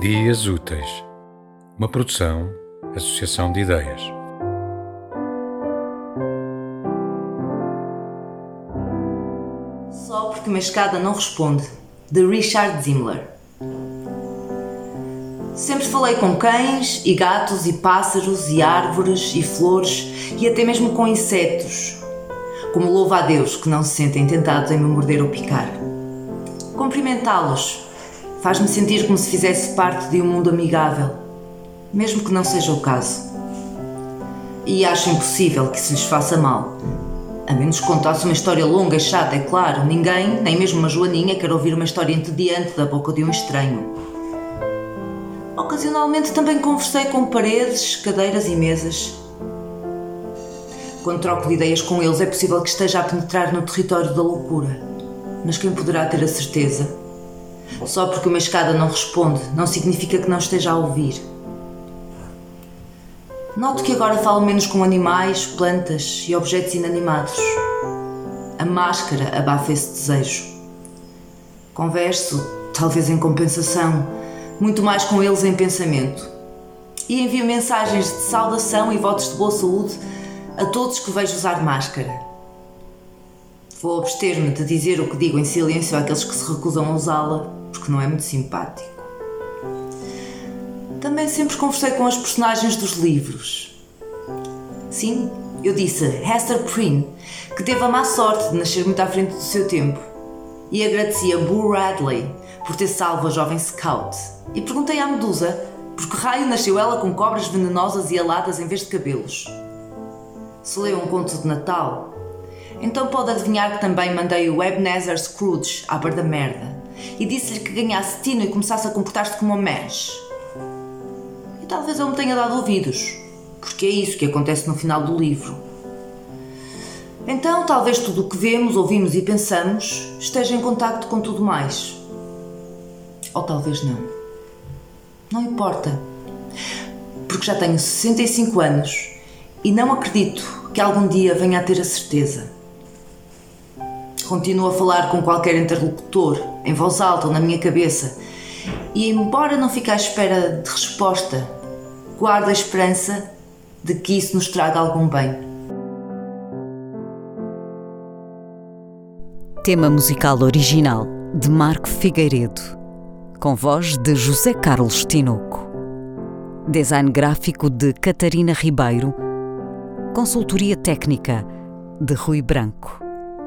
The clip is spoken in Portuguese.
Dias Úteis, uma produção, associação de ideias. Só porque uma escada não responde, de Richard Zimmler. Sempre falei com cães e gatos e pássaros e árvores e flores e até mesmo com insetos. Como louvo a Deus que não se sentem tentados em me morder ou picar. Cumprimentá-los faz-me sentir como se fizesse parte de um mundo amigável, mesmo que não seja o caso. E acho impossível que se lhes faça mal. A menos que contasse uma história longa e chata, é claro. Ninguém, nem mesmo uma joaninha, quer ouvir uma história entediante da boca de um estranho. Ocasionalmente também conversei com paredes, cadeiras e mesas. Quando troco de ideias com eles, é possível que esteja a penetrar no território da loucura. Mas quem poderá ter a certeza? Só porque uma escada não responde, não significa que não esteja a ouvir. Noto que agora falo menos com animais, plantas e objetos inanimados. A máscara abafa esse desejo. Converso, talvez em compensação, muito mais com eles em pensamento. E envio mensagens de saudação e votos de boa saúde a todos que vejo usar máscara. Vou abster-me de dizer o que digo em silêncio àqueles que se recusam a usá-la, porque não é muito simpático. Também sempre conversei com as personagens dos livros. Sim, eu disse Hester Prynne, que teve a má sorte de nascer muito à frente do seu tempo. E agradeci a Boo Radley por ter salvo a jovem Scout. E perguntei à Medusa por que raio nasceu ela com cobras venenosas e aladas em vez de cabelos. Se leu um conto de Natal, então pode adivinhar que também mandei o Ebenezer Scrooge à bar da merda e disse-lhe que ganhasse tino e começasse a comportar-se como uma mensch. E talvez eu me tenha dado ouvidos, porque é isso que acontece no final do livro. Então, talvez tudo o que vemos, ouvimos e pensamos esteja em contacto com tudo mais. Ou talvez não. Não importa. Porque já tenho 65 anos e não acredito que algum dia venha a ter a certeza. Continuo a falar com qualquer interlocutor, em voz alta ou na minha cabeça, e embora não fique à espera de resposta, guardo a esperança de que isso nos traga algum bem. Tema musical original de Marco Figueiredo, com voz de José Carlos Tinoco. Design gráfico de Catarina Ribeiro. Consultoria técnica de Rui Branco.